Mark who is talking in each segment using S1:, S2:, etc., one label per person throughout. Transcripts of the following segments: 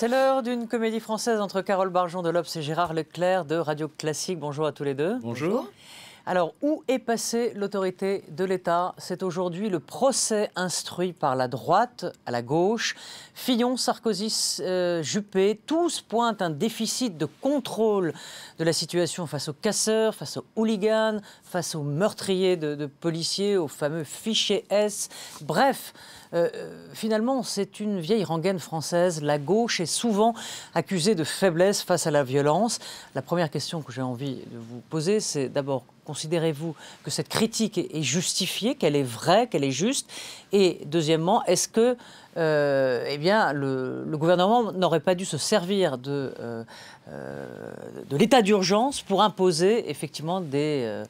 S1: C'est l'heure d'une comédie française entre Carole Barjon de l'Obs et Gérard Leclerc de Radio Classique. Bonjour à tous les deux.
S2: Bonjour.
S1: Alors, où est passée l'autorité de l'État? C'est aujourd'hui le procès instruit par la droite à la gauche. Fillon, Sarkozy, euh, Juppé, tous pointent un déficit de contrôle de la situation face aux casseurs, face aux hooligans, face aux meurtriers de, de policiers, aux fameux fichiers S. Bref, euh, finalement, c'est une vieille rengaine française. La gauche est souvent accusée de faiblesse face à la violence. La première question que j'ai envie de vous poser, c'est d'abord, considérez-vous que cette critique est justifiée, qu'elle est vraie, qu'elle est juste? Et deuxièmement, est-ce que euh, eh bien, le, gouvernement n'aurait pas dû se servir de, euh, de l'état d'urgence pour imposer effectivement des.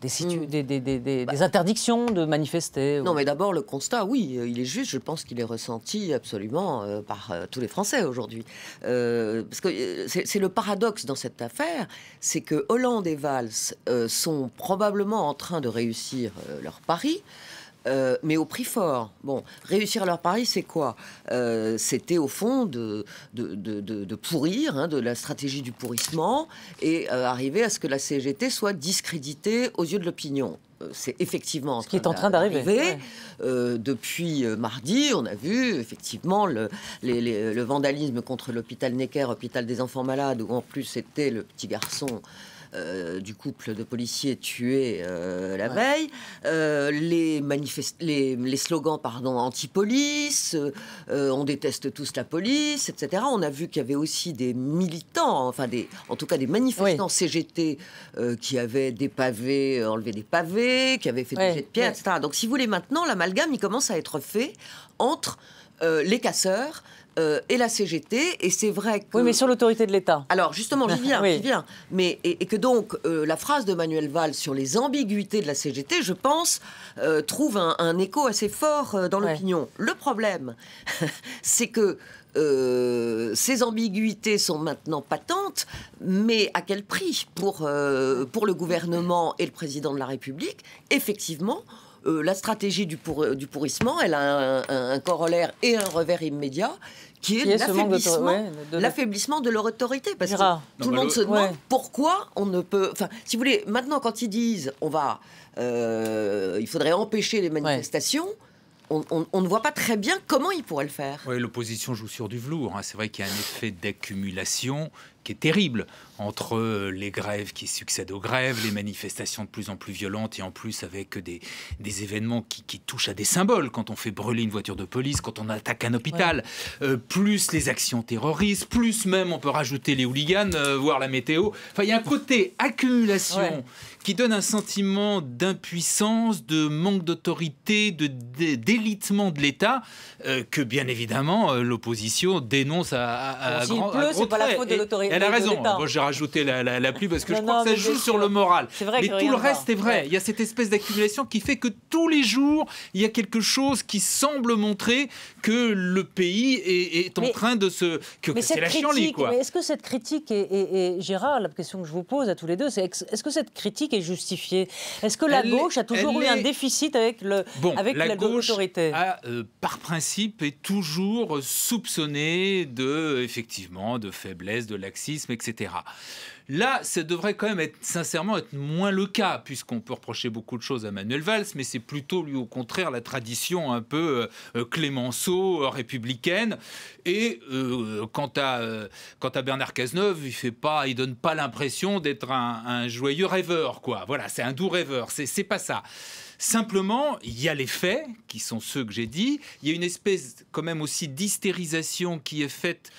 S1: Des, des, bah. interdictions de manifester
S2: Non, mais d'abord, le constat, oui, euh, il est juste. Je pense qu'il est ressenti absolument euh, par euh, tous les Français aujourd'hui. parce que c'est le paradoxe dans cette affaire, c'est que Hollande et Valls sont probablement en train de réussir leur pari. Euh, mais au prix fort. Bon, réussir leur pari, c'est quoi? Euh, C'était au fond de, de, pourrir, hein, de la stratégie du pourrissement, et euh, arriver à ce que la CGT soit discréditée aux yeux de l'opinion c'est effectivement
S1: ce qui est en train d'arriver.
S2: depuis mardi, on a vu effectivement le, le vandalisme contre l'hôpital Necker, hôpital des enfants malades, où en plus c'était le petit garçon du couple de policiers tués euh, la veille, euh, les, les, les, slogans pardon, anti-police, on déteste tous la police, etc. On a vu qu'il y avait aussi des militants, enfin des, en tout cas des manifestants CGT qui avaient des pavés, enlevé des pavés, qui avaient fait des jets de pierre, etc. Donc si vous voulez maintenant, l'amalgame, il commence à être fait entre les casseurs, euh, et la CGT. Et c'est vrai que.
S1: Oui, mais sur l'autorité de l'État.
S2: Alors, justement, j'y viens, j'y viens. Mais, et, que donc, euh, la phrase de Manuel Valls sur les ambiguïtés de la CGT, je pense, euh, trouve un, écho assez fort dans l'opinion. Le problème, c'est que. ces ambiguïtés sont maintenant patentes, mais à quel prix pour, pour le gouvernement et le président de la République? Effectivement, euh, la stratégie du, du, pourrissement, elle a un, corollaire et un revers immédiat qui est, l'affaiblissement de, leur autorité. Parce que tout le monde se demande pourquoi on ne peut. Enfin, si vous voulez, maintenant, quand ils disent on va. Euh, il faudrait empêcher les manifestations. On, ne voit pas très bien comment ils pourraient le faire.
S3: Oui, l'opposition joue sur du velours. Hein. C'est vrai qu'il y a un effet d'accumulation qui est terrible entre euh, les grèves qui succèdent aux grèves, les manifestations de plus en plus violentes et en plus avec des, des événements qui, qui, touchent à des symboles, quand on fait brûler une voiture de police, quand on attaque un hôpital, euh, plus les actions terroristes, plus même on peut rajouter les hooligans, euh, voir la météo. Enfin, il y a un côté accumulation qui donne un sentiment d'impuissance, de manque d'autorité, de d'élitement de l'État, que bien évidemment l'opposition dénonce à, à,
S1: grand, pleut, c'est pas la faute de l'autorité.
S3: Elle a raison. Moi, j'ai rajouté la, la, pluie parce que je crois que ça joue sur le moral. mais tout le reste est vrai. Il y a cette espèce d'accumulation qui fait que tous les jours, il y a quelque chose qui semble montrer que le pays est, en train de se. que, c'est la quoi.
S1: Mais est-ce que cette critique est, Gérard, la question que je vous pose à tous les deux, c'est est-ce que cette critique est justifiée? Est-ce que la gauche a toujours eu un déficit avec le
S3: bon,
S1: avec
S3: la, gauche a, euh, par principe, est toujours soupçonnée de effectivement de faiblesse, de etc. Là, ça devrait quand même être, sincèrement, être moins le cas, puisqu'on peut reprocher beaucoup de choses à Manuel Valls, mais c'est plutôt, lui, au contraire, la tradition un peu euh, clémenceau, euh, républicaine. Et euh, quant, à, quant à Bernard Cazeneuve, il fait pas, il donne pas l'impression d'être un, un, joyeux rêveur, quoi. Voilà, c'est un doux rêveur, c'est pas ça. Simplement, il y a les faits, qui sont ceux que j'ai dit. Il y a une espèce, quand même, aussi d'hystérisation qui est faite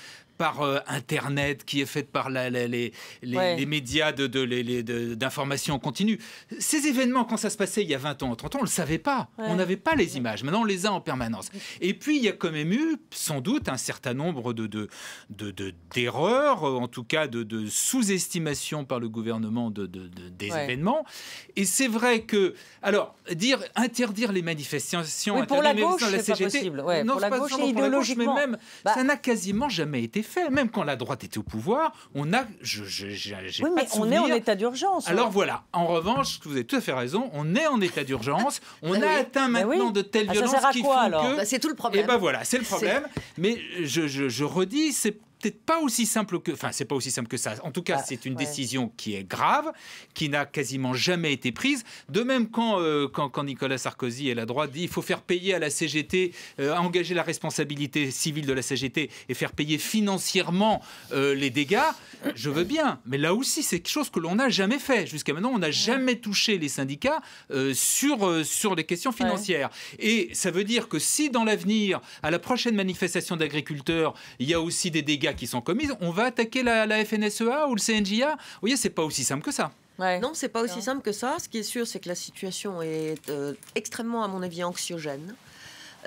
S3: par euh, Internet, qui est faite par les, les, médias d'information de, de, continue. Ces événements, quand ça se passait il y a 20 ans, 30 ans, on ne le savait pas. On n'avait pas les images. Maintenant, on les a en permanence. Et puis, il y a quand même eu, sans doute, un certain nombre de, d'erreurs, en tout cas de, sous-estimation par le gouvernement de, des événements. Et c'est vrai que, alors, dire interdire les manifestations,
S1: pour la gauche, c'est pas possible.
S3: non, pour la gauche, idéologiquement, mais même, bah ça n'a quasiment jamais été fait fait. Même quand la droite était au pouvoir, on a. Je,
S1: oui, mais on est en état d'urgence.
S3: Alors hein. voilà. En revanche, vous avez tout à fait raison. On est en état d'urgence. On a atteint maintenant de telles ah, violences qui font que.
S2: Bah, c'est tout le problème.
S3: Et ben voilà, c'est le problème. Mais je, je redis, c'est peut-être pas aussi simple que. Enfin, c'est pas aussi simple que ça. En tout cas, ah, c'est une décision qui est grave, qui n'a quasiment jamais été prise. De même, quand, euh, quand, Nicolas Sarkozy et la droite dit il faut faire payer à la CGT, euh, engager la responsabilité civile de la CGT et faire payer financièrement euh, les dégâts, je veux bien. Mais là aussi, c'est quelque chose que l'on n'a jamais fait. Jusqu'à maintenant, on n'a jamais touché les syndicats sur, sur les questions financières. Et ça veut dire que si dans l'avenir, à la prochaine manifestation d'agriculteurs, il y a aussi des dégâts qui sont commises, on va attaquer la, FNSEA ou le CNJA. Vous voyez, c'est pas aussi simple que ça.
S2: Ouais. Non, c'est pas aussi simple que ça. Ce qui est sûr, c'est que la situation est euh, extrêmement, à mon avis, anxiogène.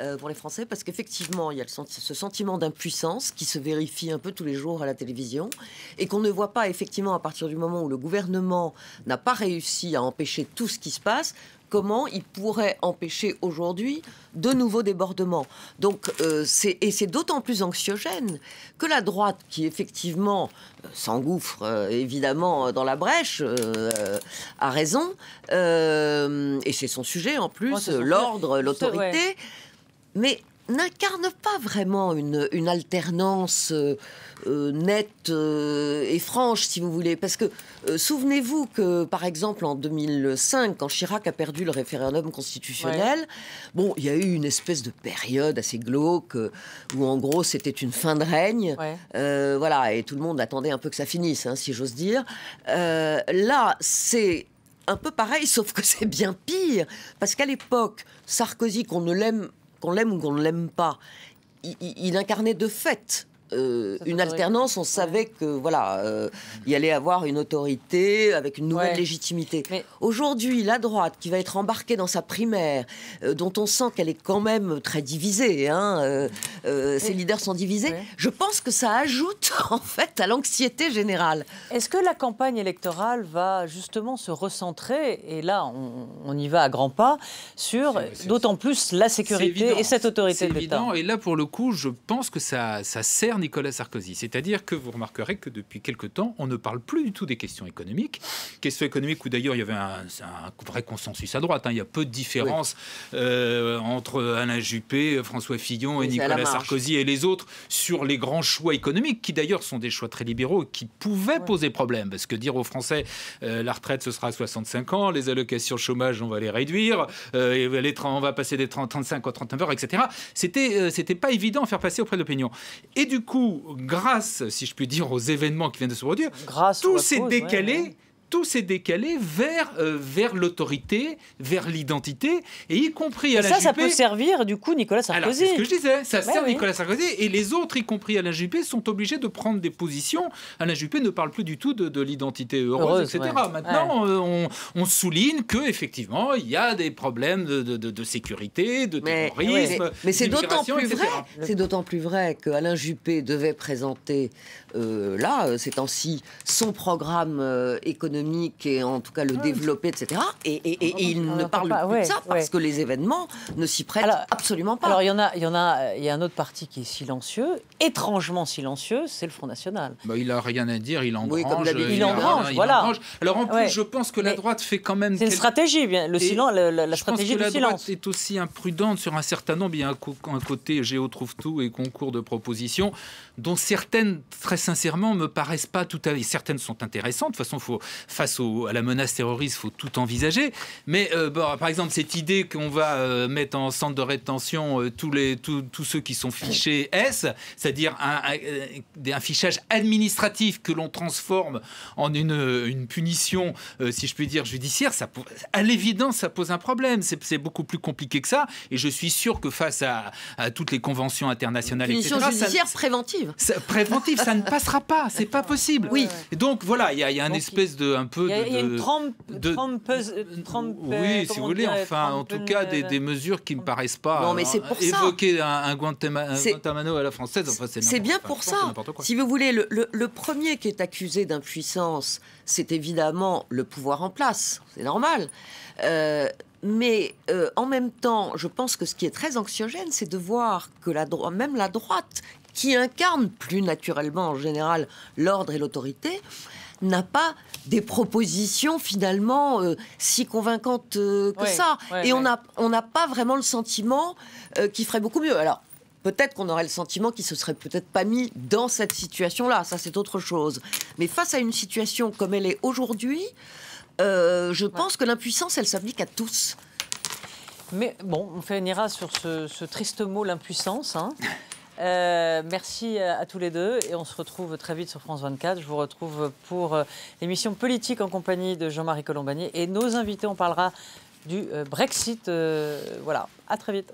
S2: Euh, pour les Français, parce qu'effectivement, il y a ce sentiment d'impuissance qui se vérifie un peu tous les jours à la télévision, et qu'on ne voit pas effectivement à partir du moment où le gouvernement n'a pas réussi à empêcher tout ce qui se passe, comment il pourrait empêcher aujourd'hui de nouveaux débordements. Donc, euh, c'est, et c'est d'autant plus anxiogène que la droite, qui effectivement euh, s'engouffre euh, évidemment dans la brèche, a raison, et c'est son sujet en plus, l'ordre, l'autorité, mais n'incarne pas vraiment une, une alternance euh, nette euh, et franche, si vous voulez. Parce que euh, souvenez-vous que, par exemple, en 2005, quand Chirac a perdu le référendum constitutionnel, bon, il y a eu une espèce de période assez glauque où, en gros, c'était une fin de règne. voilà, et tout le monde attendait un peu que ça finisse, hein, si j'ose dire. là, c'est un peu pareil, sauf que c'est bien pire. Parce qu'à l'époque, Sarkozy, qu'on ne l'aime qu'on l'aime ou qu'on ne l'aime pas, il, incarnait de fait euh, une alternance, on savait que voilà, euh, il allait avoir une autorité avec une nouvelle légitimité. Aujourd'hui, la droite qui va être embarquée dans sa primaire, euh, dont on sent qu'elle est quand même très divisée, hein, ses leaders sont divisés. Je pense que ça ajoute en fait à l'anxiété générale.
S1: Est-ce que la campagne électorale va justement se recentrer et là, on, y va à grands pas sur d'autant plus la sécurité et cette autorité de l'État.
S3: Et là, pour le coup, je pense que ça, ça sert Nicolas Sarkozy. C'est-à-dire que vous remarquerez que depuis quelque temps, on ne parle plus du tout des questions économiques. Questions économiques où d'ailleurs il y avait un, vrai consensus à droite. Hein. Il y a peu de différence euh, entre Alain Juppé, François Fillon et Nicolas Sarkozy et les autres sur les grands choix économiques, qui d'ailleurs sont des choix très libéraux, qui pouvaient poser problème. Parce que dire aux Français, euh, la retraite ce sera à 65 ans, les allocations chômage on va les réduire, euh, et les, on va passer des 30, 35 à 39 heures, etc. C'était, c'était pas évident à faire passer auprès de l'opinion. Et du coup, grâce, si je puis dire, aux événements qui viennent de se produire, tout s'est décalé tout s'est décalé vers, euh, vers l'autorité, vers l'identité, et y compris à la
S1: ça, ça peut servir du coup Nicolas Sarkozy.
S3: C'est ce que je disais, ça sert Nicolas Sarkozy, et les autres, y compris Alain Juppé, sont obligés de prendre des positions. Alain Juppé ne parle plus du tout de, l'identité heureuse, etc. Maintenant, euh, on, on, souligne que effectivement, il y a des problèmes de, de, sécurité, de terrorisme.
S2: Mais, c'est d'autant plus vrai. C'est d'autant plus vrai que Alain Juppé devait présenter euh, là, ces temps-ci, son programme économique et en tout cas le développer, etc. Et, il ne parle plus de ça parce que les événements ne s'y prêtent absolument pas.
S1: Alors il y en a, il y en a, il y a un autre parti qui est silencieux, étrangement silencieux, c'est le Front National.
S3: Bah, il a rien à dire, il engrange.
S1: Oui, il, engrange, voilà.
S3: Alors en plus, je pense que la droite fait quand même.
S1: C'est une stratégie, bien. Le silence, la, stratégie
S3: pense
S1: que la
S3: droite est aussi imprudente sur un certain nombre. Il y a un, côté Géo trouve tout et concours de propositions dont certaines, très sincèrement, me paraissent pas tout à fait. Certaines sont intéressantes. De toute façon, faut face à la menace terroriste, il faut tout envisager. Mais euh, par exemple, cette idée qu'on va euh, mettre en centre de rétention euh, tous, les, tous, ceux qui sont fichés S, c'est-à-dire un, un, fichage administratif que l'on transforme en une, une punition, si je puis dire, judiciaire, ça, à l'évidence, ça pose un problème. C'est beaucoup plus compliqué que ça. Et je suis sûr que face à, toutes les conventions internationales,
S2: punition judiciaire préventive.
S3: Ça, préventive, ça ne passera pas. C'est pas possible. Oui. donc voilà, il y a, y a un espèce de un peu
S1: il y a une trompe, de,
S3: oui, si vous voulez, enfin, en tout cas, des, des, mesures qui me paraissent pas
S2: non, mais pour
S3: évoquer un, un, Guantanamo à la française. Enfin,
S2: c'est bien pour ça. Si vous voulez, le, le, premier qui est accusé d'impuissance, c'est évidemment le pouvoir en place. C'est normal. Euh, mais euh, en même temps, je pense que ce qui est très anxiogène, c'est de voir que la même la droite, qui incarne plus naturellement en général l'ordre et l'autorité, n'a pas des propositions finalement euh, si convaincantes euh, que ça. et on n'a on pas vraiment le sentiment qu'il ferait beaucoup mieux. Alors, peut-être qu'on aurait le sentiment qu'il se serait peut-être pas mis dans cette situation-là. Ça, c'est autre chose. Mais face à une situation comme elle est aujourd'hui, euh, je pense que l'impuissance, elle s'applique à tous.
S1: Mais bon, on finira sur ce, triste mot, l'impuissance. Hein. Euh, merci à, tous les deux et on se retrouve très vite sur France 24. Je vous retrouve pour euh, l'émission politique en compagnie de Jean-Marie Colombani et nos invités. On parlera du Brexit. voilà, à très vite.